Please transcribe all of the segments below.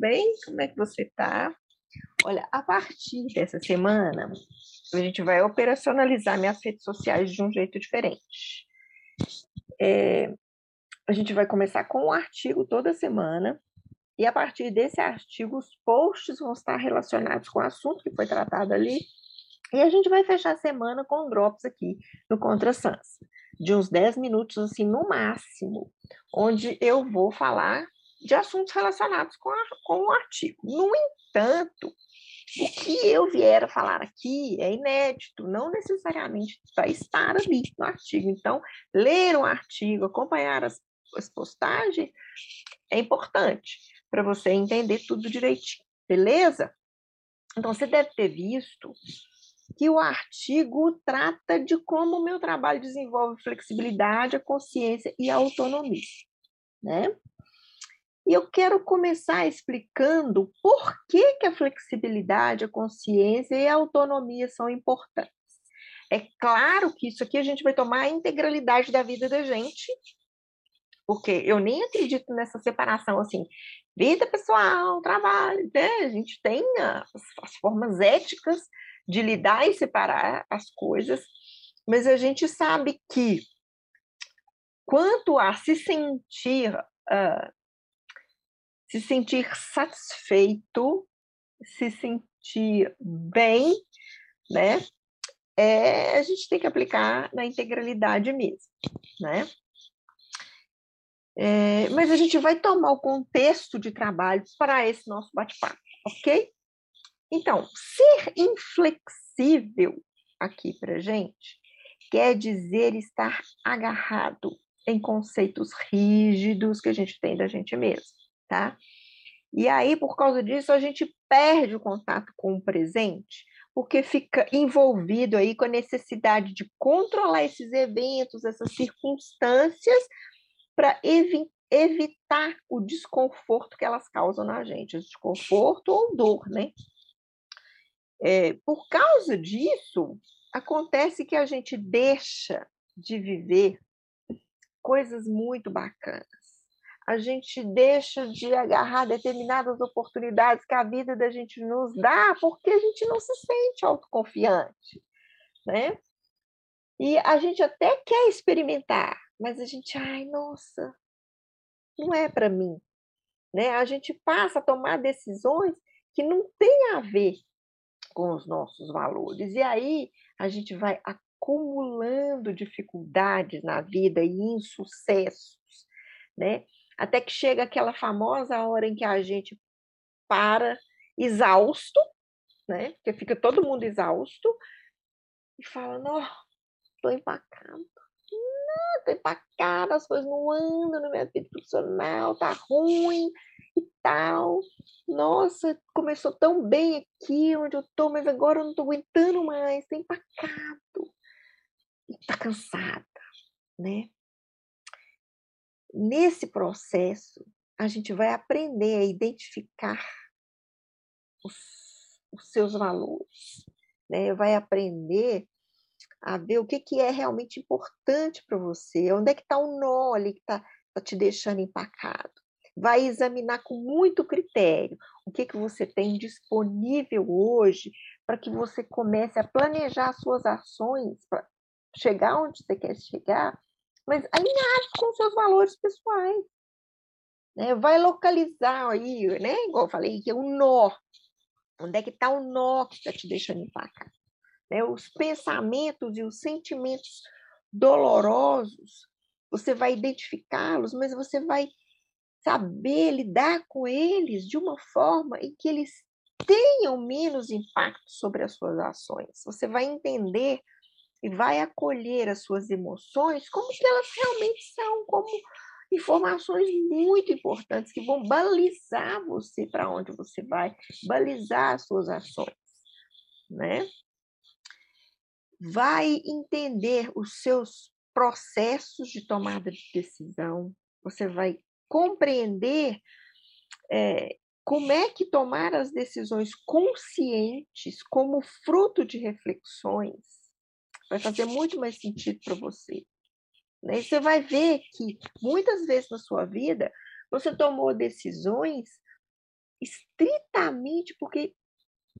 bem? Como é que você está? Olha, a partir dessa semana, a gente vai operacionalizar minhas redes sociais de um jeito diferente. É, a gente vai começar com um artigo toda semana, e a partir desse artigo, os posts vão estar relacionados com o assunto que foi tratado ali, e a gente vai fechar a semana com drops aqui no Contra Sans, de uns 10 minutos, assim, no máximo, onde eu vou falar de assuntos relacionados com, a, com o artigo. No entanto, o que eu vier a falar aqui é inédito, não necessariamente vai estar ali no artigo. Então, ler um artigo, acompanhar as, as postagens é importante para você entender tudo direitinho, beleza? Então, você deve ter visto que o artigo trata de como o meu trabalho desenvolve flexibilidade, a consciência e a autonomia, né? E eu quero começar explicando por que, que a flexibilidade, a consciência e a autonomia são importantes. É claro que isso aqui a gente vai tomar a integralidade da vida da gente, porque eu nem acredito nessa separação assim, vida pessoal, trabalho, né? A gente tem as, as formas éticas de lidar e separar as coisas, mas a gente sabe que quanto a se sentir uh, se sentir satisfeito, se sentir bem, né? É, a gente tem que aplicar na integralidade mesmo, né? É, mas a gente vai tomar o contexto de trabalho para esse nosso bate-papo, ok? Então, ser inflexível aqui para gente quer dizer estar agarrado em conceitos rígidos que a gente tem da gente mesmo tá? E aí, por causa disso, a gente perde o contato com o presente, porque fica envolvido aí com a necessidade de controlar esses eventos, essas circunstâncias, para evi evitar o desconforto que elas causam na gente, o desconforto ou dor, né? É, por causa disso, acontece que a gente deixa de viver coisas muito bacanas a gente deixa de agarrar determinadas oportunidades que a vida da gente nos dá porque a gente não se sente autoconfiante, né? E a gente até quer experimentar, mas a gente, ai, nossa, não é para mim, né? A gente passa a tomar decisões que não têm a ver com os nossos valores. E aí a gente vai acumulando dificuldades na vida e insucessos, né? Até que chega aquela famosa hora em que a gente para exausto, né? Porque fica todo mundo exausto e fala: "Não, tô empacado. Não, tô empacado, as coisas não andam na minha vida profissional, tá ruim e tal. Nossa, começou tão bem aqui onde eu tô, mas agora eu não tô aguentando mais, tô empacado. E tá cansada, né? Nesse processo, a gente vai aprender a identificar os, os seus valores, né? vai aprender a ver o que, que é realmente importante para você, onde é que está o nó ali que está tá te deixando empacado. Vai examinar com muito critério o que, que você tem disponível hoje para que você comece a planejar suas ações para chegar onde você quer chegar mas alinhado com seus valores pessoais. Né? Vai localizar aí, né? Igual eu falei, que é um nó. Onde é que está o nó que está te deixando empacar? Né? Os pensamentos e os sentimentos dolorosos, você vai identificá-los, mas você vai saber lidar com eles de uma forma em que eles tenham menos impacto sobre as suas ações. Você vai entender e vai acolher as suas emoções como que elas realmente são, como informações muito importantes que vão balizar você para onde você vai, balizar as suas ações, né? Vai entender os seus processos de tomada de decisão, você vai compreender é, como é que tomar as decisões conscientes como fruto de reflexões vai fazer muito mais sentido para você. Né? E você vai ver que muitas vezes na sua vida você tomou decisões estritamente porque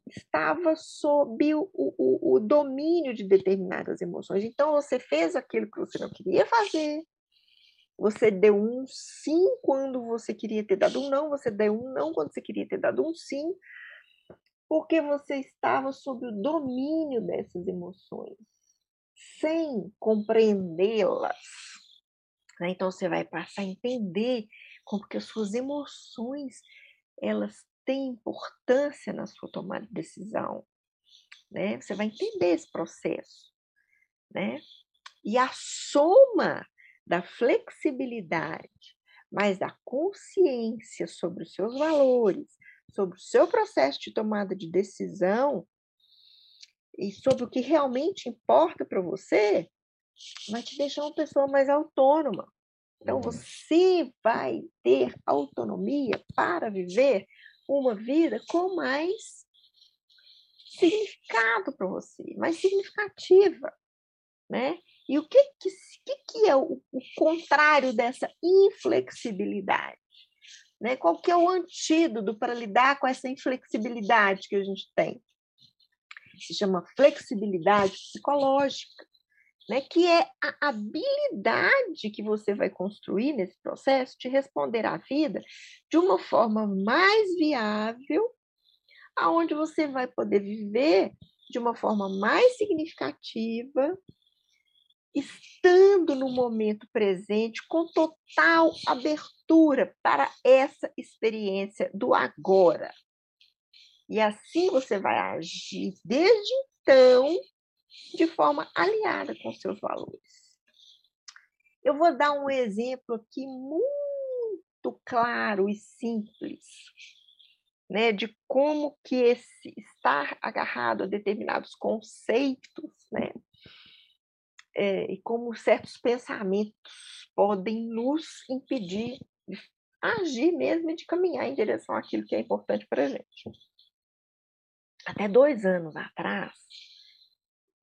estava sob o, o, o, domínio de determinadas emoções. Então, você fez aquilo que você não queria fazer, você deu um sim quando você queria ter dado um não, você deu um não quando você queria ter dado um sim, porque você estava sob o domínio dessas emoções, sem compreendê-las. Né? Então, você vai passar a entender como que as suas emoções elas têm importância na sua tomada de decisão. Né? Você vai entender esse processo. Né? E a soma da flexibilidade, mas da consciência sobre os seus valores, sobre o seu processo de tomada de decisão e sobre o que realmente importa para você, vai te deixar uma pessoa mais autônoma. Então, uhum. você vai ter autonomia para viver uma vida com mais significado para você, mais significativa, né? E o que, que, que é o, o contrário dessa inflexibilidade? Né? Qual que é o antídoto para lidar com essa inflexibilidade que a gente tem? Se chama flexibilidade psicológica, né? que é a habilidade que você vai construir nesse processo de responder à vida de uma forma mais viável, aonde você vai poder viver de uma forma mais significativa, estando no momento presente com total abertura para essa experiência do agora. E assim você vai agir desde então de forma alinhada com seus valores. Eu vou dar um exemplo aqui muito claro e simples, né, de como que esse estar agarrado a determinados conceitos, né, é, e como certos pensamentos podem nos impedir de agir mesmo e de caminhar em direção àquilo que é importante para a gente. Até dois anos atrás,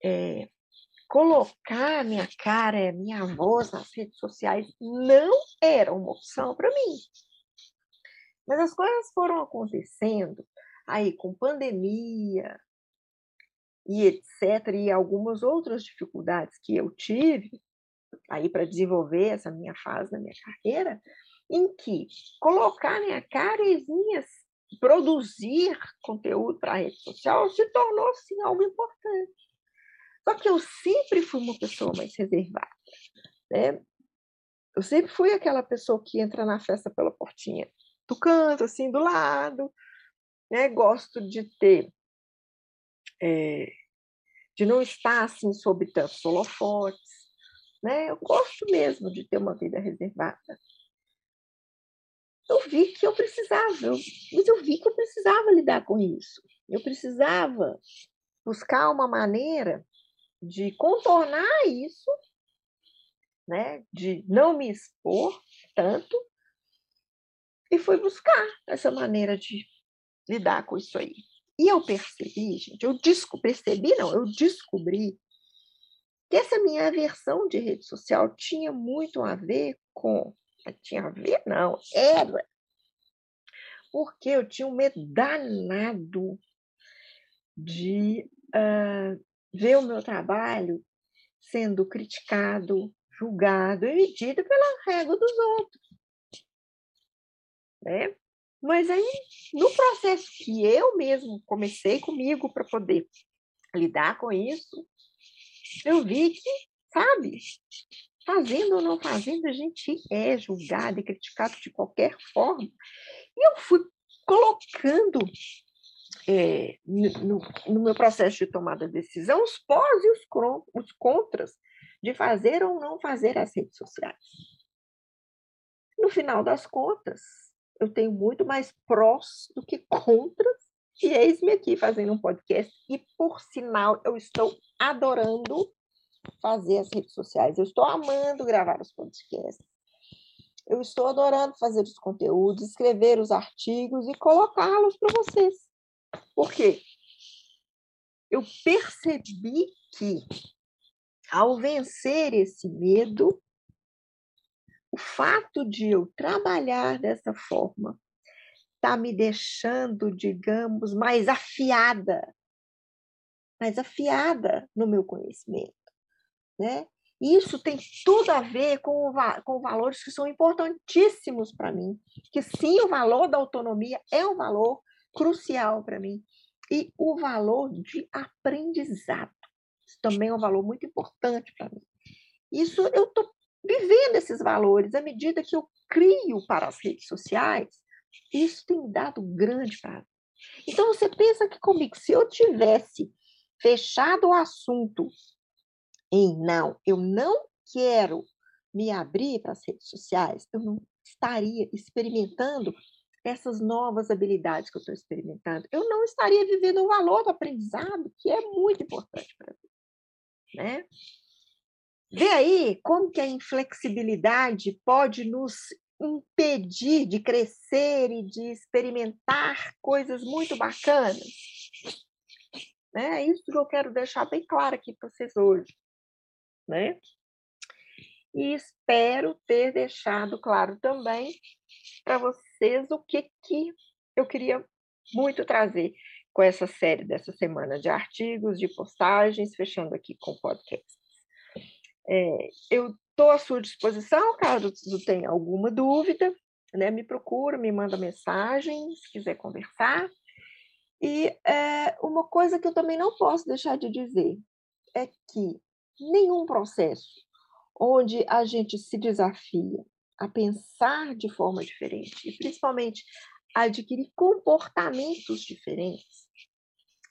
é, colocar minha cara, minha voz nas redes sociais não era uma opção para mim. Mas as coisas foram acontecendo aí com pandemia, e etc., e algumas outras dificuldades que eu tive aí para desenvolver essa minha fase da minha carreira, em que colocar minha cara e minhas, produzir conteúdo para a rede social se tornou sim algo importante. Só que eu sempre fui uma pessoa mais reservada, né? Eu sempre fui aquela pessoa que entra na festa pela portinha do canto, assim, do lado, né? Gosto de ter é, de não estar assim sob tantos holofotes. Né? Eu gosto mesmo de ter uma vida reservada. Eu vi que eu precisava, eu, mas eu vi que eu precisava lidar com isso. Eu precisava buscar uma maneira de contornar isso, né? de não me expor tanto, e fui buscar essa maneira de lidar com isso aí. E eu percebi, gente, eu descobri, percebi não, eu descobri que essa minha aversão de rede social tinha muito a ver com. Tinha a ver, não, era. Porque eu tinha um medo danado de uh, ver o meu trabalho sendo criticado, julgado e medido pela régua dos outros. Né? Mas aí, no processo que eu mesmo comecei comigo para poder lidar com isso, eu vi que, sabe, fazendo ou não fazendo, a gente é julgado e criticado de qualquer forma. E eu fui colocando é, no, no, meu processo de tomada de decisão os pós e os, os contras de fazer ou não fazer as redes sociais. No final das contas, eu tenho muito mais prós do que contras. E eis-me aqui fazendo um podcast. E, por sinal, eu estou adorando fazer as redes sociais. Eu estou amando gravar os podcasts. Eu estou adorando fazer os conteúdos, escrever os artigos e colocá-los para vocês. Por quê? Eu percebi que, ao vencer esse medo, o fato de eu trabalhar dessa forma está me deixando, digamos, mais afiada, mais afiada no meu conhecimento, né? Isso tem tudo a ver com, com valores que são importantíssimos para mim. Que sim, o valor da autonomia é um valor crucial para mim. E o valor de aprendizado. Isso também é um valor muito importante para mim. Isso eu estou vivendo esses valores à medida que eu crio para as redes sociais. Isso tem dado grande prazer. Então você pensa que comigo, se eu tivesse fechado o assunto em não, eu não quero me abrir para as redes sociais, eu não estaria experimentando essas novas habilidades que eu estou experimentando. Eu não estaria vivendo o valor do aprendizado, que é muito importante para mim. Né? Vê aí como que a inflexibilidade pode nos impedir de crescer e de experimentar coisas muito bacanas. Né? É isso que eu quero deixar bem claro aqui para vocês hoje né? E espero ter deixado claro também para vocês o que, que eu queria muito trazer com essa série dessa semana de artigos, de postagens, fechando aqui com podcast. É, eu estou à sua disposição, caso tenha alguma dúvida, né, me procura, me manda mensagem, se quiser conversar. E é, uma coisa que eu também não posso deixar de dizer é que nenhum processo onde a gente se desafia a pensar de forma diferente e principalmente adquirir comportamentos diferentes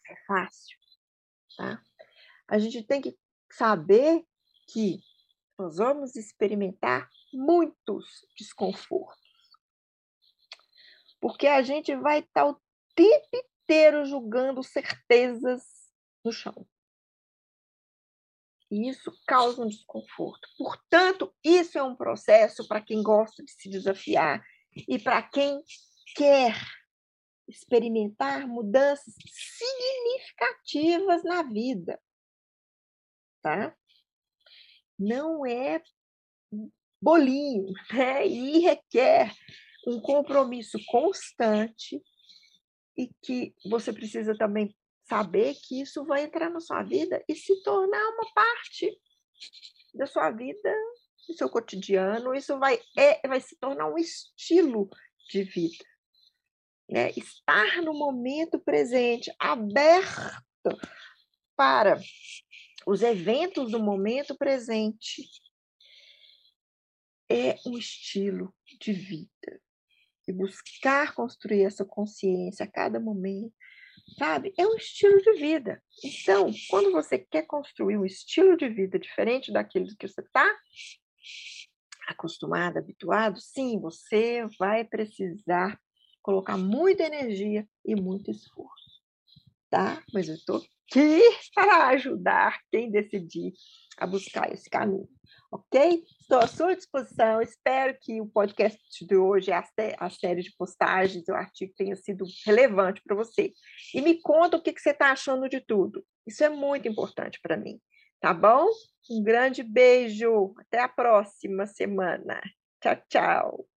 é fácil, tá? A gente tem que saber que nós vamos experimentar muitos desconfortos. Porque a gente vai estar o tempo inteiro julgando certezas no chão. E isso causa um desconforto. Portanto, isso é um processo para quem gosta de se desafiar e para quem quer experimentar mudanças significativas na vida. Tá? Não é bolinho, né? E requer um compromisso constante e que você precisa também saber que isso vai entrar na sua vida e se tornar uma parte da sua vida, do seu cotidiano. Isso vai, é, vai se tornar um estilo de vida. Né? Estar no momento presente, aberto para os eventos do momento presente, é um estilo de vida. E buscar construir essa consciência a cada momento sabe? É um estilo de vida. Então, quando você quer construir um estilo de vida diferente daquilo que você está acostumado, habituado, sim, você vai precisar colocar muita energia e muito esforço, tá? Mas eu estou aqui para ajudar quem decidir a buscar esse caminho ok? Estou à sua disposição. Espero que o podcast de hoje, a, série de postagens, o artigo tenha sido relevante para você. E me conta o que, que você está achando de tudo. Isso é muito importante para mim. Tá bom? Um grande beijo. Até a próxima semana. Tchau, tchau.